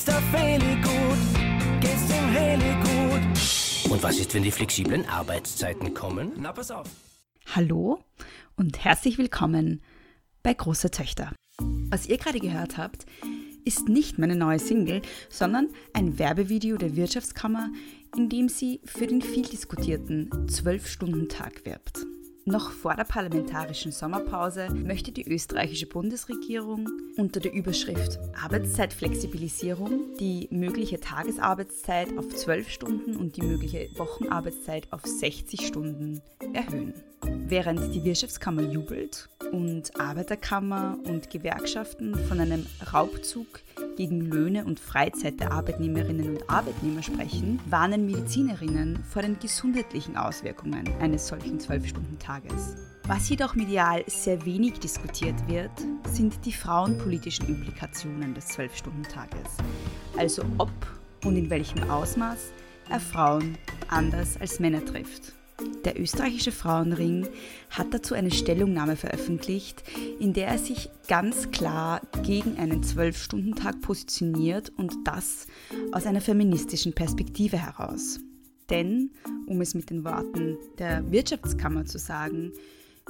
geht's der Feli gut, geht's dem Heli gut. Und was ist, wenn die flexiblen Arbeitszeiten kommen? Na, pass auf. Hallo und herzlich willkommen bei Große Töchter. Was ihr gerade gehört habt, ist nicht meine neue Single, sondern ein Werbevideo der Wirtschaftskammer, in dem sie für den viel diskutierten 12-Stunden-Tag wirbt. Noch vor der parlamentarischen Sommerpause möchte die österreichische Bundesregierung unter der Überschrift Arbeitszeitflexibilisierung die mögliche Tagesarbeitszeit auf 12 Stunden und die mögliche Wochenarbeitszeit auf 60 Stunden erhöhen. Während die Wirtschaftskammer jubelt und Arbeiterkammer und Gewerkschaften von einem Raubzug gegen Löhne und Freizeit der Arbeitnehmerinnen und Arbeitnehmer sprechen, warnen Medizinerinnen vor den gesundheitlichen Auswirkungen eines solchen 12-Stunden-Tages. Was jedoch medial sehr wenig diskutiert wird, sind die frauenpolitischen Implikationen des 12-Stunden-Tages. Also ob und in welchem Ausmaß er Frauen anders als Männer trifft. Der österreichische Frauenring hat dazu eine Stellungnahme veröffentlicht, in der er sich ganz klar gegen einen Zwölf-Stunden-Tag positioniert und das aus einer feministischen Perspektive heraus. Denn, um es mit den Worten der Wirtschaftskammer zu sagen,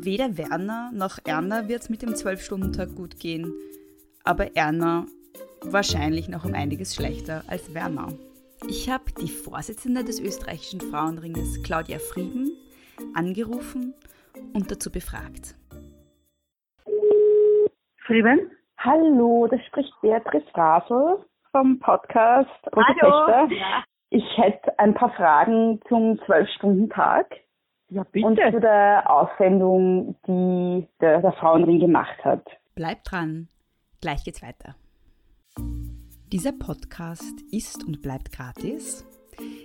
weder Werner noch Erna wird es mit dem Zwölf-Stunden-Tag gut gehen, aber Erna wahrscheinlich noch um einiges schlechter als Werner. Ich habe die Vorsitzende des österreichischen Frauenringes, Claudia Frieden, angerufen und dazu befragt. Frieden? Hallo, das spricht Beatrice Rasel vom Podcast Hallo. Ja. Ich hätte ein paar Fragen zum Zwölf-Stunden-Tag. Ja, bitte. Und zu der Aussendung, die der, der Frauenring gemacht hat. Bleibt dran, gleich geht's weiter. Dieser Podcast ist und bleibt gratis.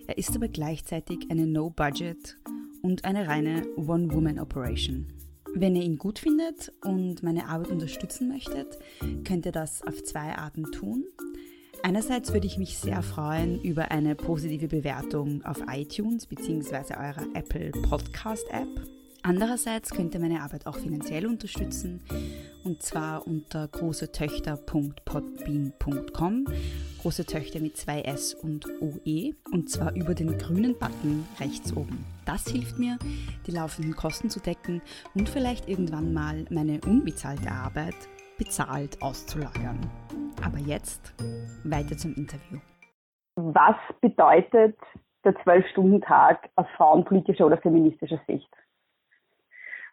Er ist aber gleichzeitig eine No-Budget und eine reine One-Woman-Operation. Wenn ihr ihn gut findet und meine Arbeit unterstützen möchtet, könnt ihr das auf zwei Arten tun. Einerseits würde ich mich sehr freuen über eine positive Bewertung auf iTunes bzw. eurer Apple Podcast App. Andererseits könnt ihr meine Arbeit auch finanziell unterstützen und zwar unter großetöchter.podbean.com. Große Töchter mit zwei S und OE und zwar über den grünen Button rechts oben. Das hilft mir, die laufenden Kosten zu decken und vielleicht irgendwann mal meine unbezahlte Arbeit bezahlt auszulagern. Aber jetzt weiter zum Interview. Was bedeutet der Zwölf-Stunden-Tag aus frauenpolitischer oder feministischer Sicht?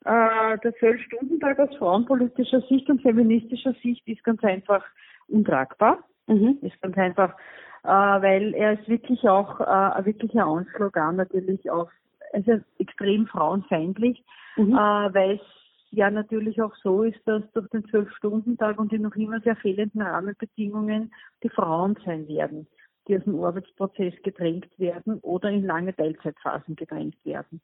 Äh, der Zwölf-Stunden-Tag aus frauenpolitischer Sicht und feministischer Sicht ist ganz einfach untragbar. Mhm. Ist ganz einfach, äh, weil er ist wirklich auch äh, ein wirklicher Anschlag an natürlich auf, also extrem frauenfeindlich, mhm. äh, weil es ja natürlich auch so ist, dass durch den Zwölf-Stunden-Tag und die noch immer sehr fehlenden Rahmenbedingungen die Frauen sein werden die aus dem Arbeitsprozess gedrängt werden oder in lange Teilzeitphasen gedrängt werden.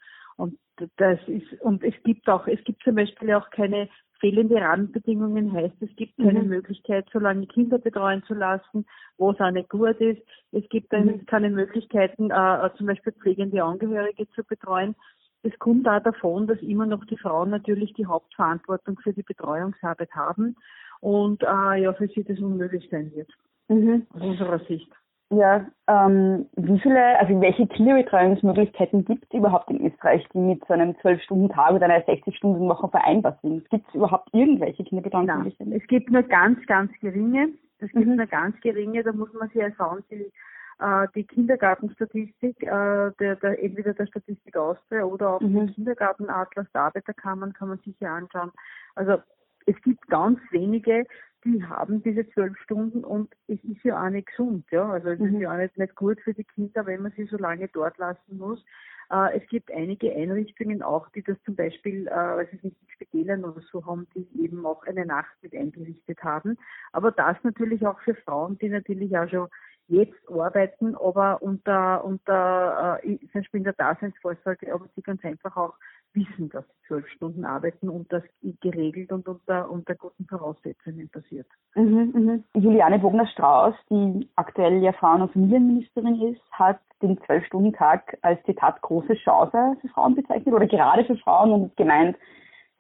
Und das ist, und es gibt auch, es gibt zum Beispiel auch keine fehlende Rahmenbedingungen heißt, es gibt keine mhm. Möglichkeit, so lange Kinder betreuen zu lassen, wo es auch nicht gut ist. Es gibt mhm. keine Möglichkeiten, äh, äh, zum Beispiel pflegende Angehörige zu betreuen. Es kommt auch davon, dass immer noch die Frauen natürlich die Hauptverantwortung für die Betreuungsarbeit haben und äh, ja, für sie das unmöglich sein wird. Mhm. Aus unserer Sicht. Ja, ähm, wie viele, also welche Kinderbetreuungsmöglichkeiten gibt es überhaupt in Österreich, die mit so einem 12-Stunden-Tag oder einer 60-Stunden-Woche vereinbar sind? Gibt es überhaupt irgendwelche Kinderbetreuungsmöglichkeiten? Es gibt nur ganz, ganz geringe. Es gibt mhm. nur ganz geringe, da muss man sich ja schauen, die, äh, die Kindergartenstatistik, äh, der, der, entweder der Statistik Austria oder auch mhm. den Kindergartenatlas der Arbeiterkammern kann man sich ja anschauen. Also es gibt ganz wenige, die haben diese zwölf Stunden und es ist ja auch nicht gesund, ja. Also es mhm. ist ja auch nicht, nicht gut für die Kinder, wenn man sie so lange dort lassen muss. Äh, es gibt einige Einrichtungen auch, die das zum Beispiel, äh, weiß ich nicht, Spitälern oder so haben, die eben auch eine Nacht mit eingerichtet haben. Aber das natürlich auch für Frauen, die natürlich auch schon jetzt arbeiten, aber unter, unter äh, zum Beispiel in der Daseinsvorsorge, aber sie ganz einfach auch wissen, dass sie zwölf Stunden arbeiten und das geregelt und unter, unter guten Voraussetzungen passiert. Mhm, mhm. Juliane Bogner-Strauß, die aktuell ja Frauen- und Familienministerin ist, hat den Zwölf-Stunden-Tag als Zitat große Chance für Frauen bezeichnet oder gerade für Frauen und gemeint,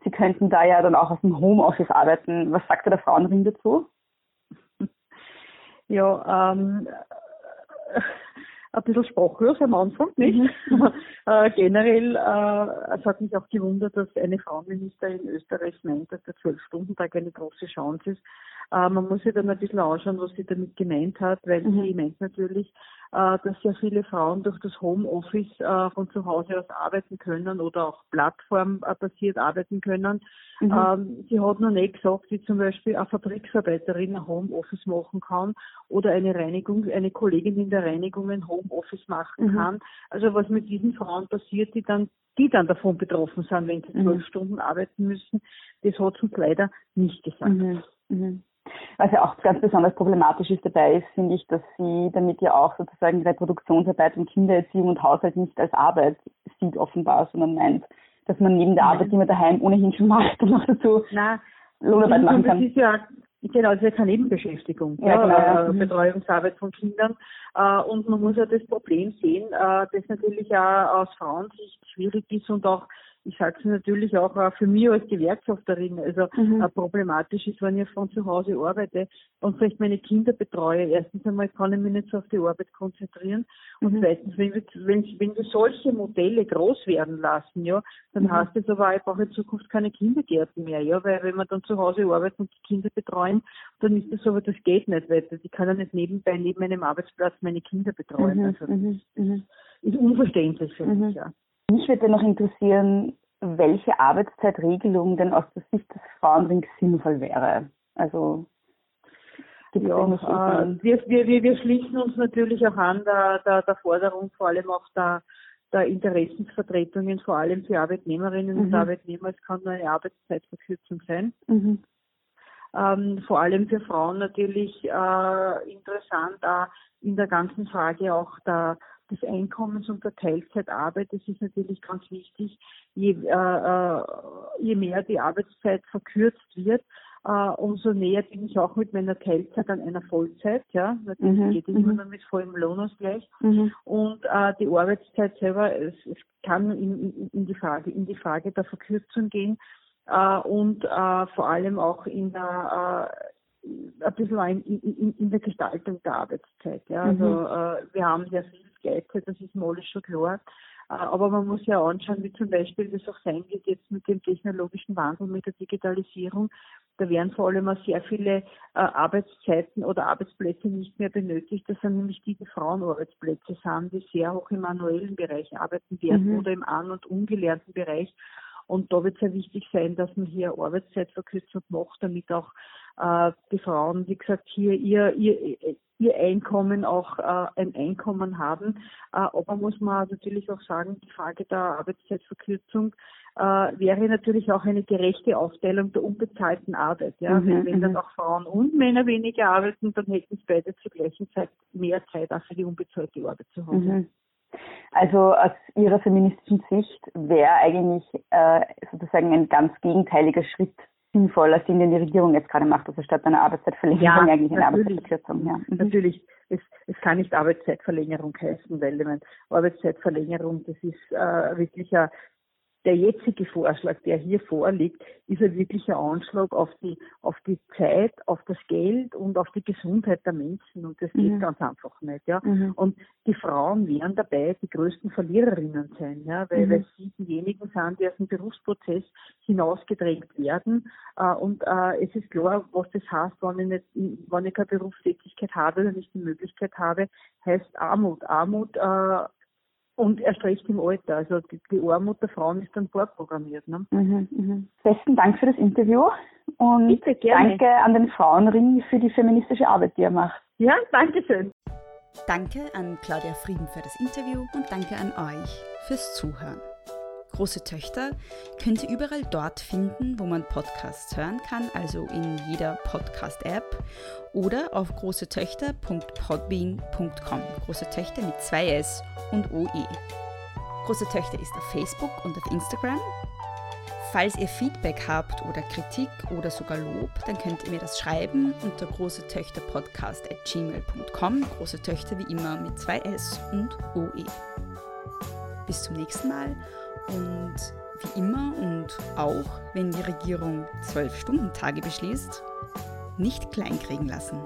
sie könnten da ja dann auch aus dem Homeoffice arbeiten. Was sagt der Frauenring dazu? Ja, ähm, ein bisschen sprachlos am Anfang, nicht? Mhm. äh, generell, äh, es hat mich auch gewundert, dass eine Frauenministerin in Österreich meint, dass der Zwölf-Stunden-Tag eine große Chance ist. Äh, man muss sich dann ein bisschen anschauen, was sie damit gemeint hat, weil mhm. sie meint natürlich, äh, dass sehr viele Frauen durch das Homeoffice äh, von zu Hause aus arbeiten können oder auch plattformbasiert arbeiten können. Mhm. Ähm, sie hat noch nicht gesagt, wie zum Beispiel eine Fabriksarbeiterin ein Homeoffice machen kann oder eine Reinigung, eine Kollegin in der Reinigung ein Homeoffice machen mhm. kann. Also was mit diesen Frauen passiert, die dann die dann davon betroffen sind, wenn sie zwölf mhm. Stunden arbeiten müssen, das hat uns leider nicht gesagt. Mhm. Mhm. Was ja auch ganz besonders problematisch ist dabei ist, finde ich, dass sie damit ja auch sozusagen Reproduktionsarbeit und Kindererziehung und Haushalt nicht als Arbeit sieht offenbar, sondern meint, dass man neben der Arbeit, die man daheim ohnehin schon macht, noch dazu Nein, Lohnarbeit machen kann. Das ist ja Genau, das ist ja keine Nebenbeschäftigung, ja, ja, genau. äh. Betreuungsarbeit von Kindern. Äh, und man muss ja das Problem sehen, äh, das natürlich auch aus Frauensicht schwierig ist und auch ich sage es natürlich auch äh, für mich als Gewerkschafterin, also mhm. Äh, problematisch ist, wenn ich von zu Hause arbeite und vielleicht meine Kinder betreue. Erstens einmal kann ich mich nicht so auf die Arbeit konzentrieren und mhm. zweitens, wenn wir, wenn, wenn wir solche Modelle groß werden lassen, ja, dann mhm. heißt das aber, ich brauche in Zukunft keine Kindergärten mehr, ja, weil wenn wir dann zu Hause arbeiten und die Kinder betreuen, dann ist das aber, das geht nicht weiter. Die kann ja nicht nebenbei neben einem Arbeitsplatz meine Kinder betreuen. Mhm. Also das mhm. Mhm. ist unverständlich für mich, ja. Mich würde noch interessieren, welche Arbeitszeitregelung denn aus der Sicht des Frauenrings sinnvoll wäre. Also ja, äh, wir, wir, wir schließen uns natürlich auch an der, der, der Forderung, vor allem auch der, der Interessensvertretungen, vor allem für Arbeitnehmerinnen mhm. und Arbeitnehmer. Es kann nur eine Arbeitszeitverkürzung sein. Mhm. Ähm, vor allem für Frauen natürlich äh, interessant, auch in der ganzen Frage auch der, des Einkommens und der Teilzeitarbeit. Das ist natürlich ganz wichtig. Je, äh, äh, je mehr die Arbeitszeit verkürzt wird, Uh, umso näher bin ich auch mit meiner Teilzeit an einer Vollzeit, ja. Natürlich mhm. geht immer mhm. nur mit vollem Lohnausgleich. Mhm. Und uh, die Arbeitszeit selber, es, es kann in, in, in, die Frage, in die Frage der Verkürzung gehen uh, und vor allem auch in der ein bisschen in, in, in, der Gestaltung der Arbeitszeit. Ja. Also mhm. wir haben sehr viel Gleichzeit, das ist mir alles schon klar. Äh, aber man muss ja anschauen, wie zum Beispiel das auch sein wird jetzt mit dem technologischen Wandel, mit der Digitalisierung. Da werden vor allem auch sehr viele äh, Arbeitszeiten oder Arbeitsplätze nicht mehr benötigt. Das sind nämlich die, die Frauenarbeitsplätze sind, die sehr hoch im manuellen Bereich arbeiten werden mhm. oder im an- und ungelernten Bereich. Und da wird es ja wichtig sein, dass man hier Arbeitszeitverkürzung macht, damit auch äh, die Frauen, wie gesagt, hier ihr, ihr, ihr Einkommen auch äh, ein Einkommen haben. Äh, aber muss man natürlich auch sagen, die Frage der Arbeitszeitverkürzung äh, wäre natürlich auch eine gerechte Aufteilung der unbezahlten Arbeit. Ja? Mhm, wenn dann mhm. auch Frauen und Männer weniger arbeiten, dann hätten sie beide zur gleichen Zeit mehr Zeit auch für die unbezahlte Arbeit zu haben. Mhm. Also aus Ihrer feministischen Sicht wäre eigentlich äh, sozusagen ein ganz gegenteiliger Schritt sinnvoller Sinn, den die Regierung jetzt gerade macht, also statt einer Arbeitszeitverlängerung ja, eigentlich eine Arbeitszeitverkürzung. Ja. Mhm. Natürlich, es, es kann nicht Arbeitszeitverlängerung heißen, weil ich meine, Arbeitszeitverlängerung, das ist äh, wirklich ein der jetzige Vorschlag, der hier vorliegt, ist ein wirklicher Anschlag auf die, auf die Zeit, auf das Geld und auf die Gesundheit der Menschen. Und das geht mhm. ganz einfach nicht, ja. Mhm. Und die Frauen werden dabei die größten Verliererinnen sein, ja, weil, mhm. weil sie diejenigen sind, die aus dem Berufsprozess hinausgedrängt werden. Äh, und äh, es ist klar, was das heißt, wenn ich nicht, wenn ich keine Berufstätigkeit habe oder nicht die Möglichkeit habe, heißt Armut. Armut äh, und erst recht im Alter. Also die, die Armut der Frauen ist dann vorprogrammiert. Ne? Mhm, mhm. Besten Dank für das Interview und Bitte, danke an den Frauenring für die feministische Arbeit, die er macht. Ja, danke schön. Danke an Claudia Frieden für das Interview und danke an euch fürs Zuhören. Große Töchter könnt ihr überall dort finden, wo man Podcasts hören kann, also in jeder Podcast-App oder auf großetöchter.podbean.com. Große Töchter mit zwei S und OE. Große Töchter ist auf Facebook und auf Instagram. Falls ihr Feedback habt oder Kritik oder sogar Lob, dann könnt ihr mir das schreiben unter großetöchterpodcast.gmail.com. Große Töchter wie immer mit zwei S und OE. Bis zum nächsten Mal und wie immer und auch wenn die Regierung 12-Stunden-Tage beschließt, nicht kleinkriegen lassen.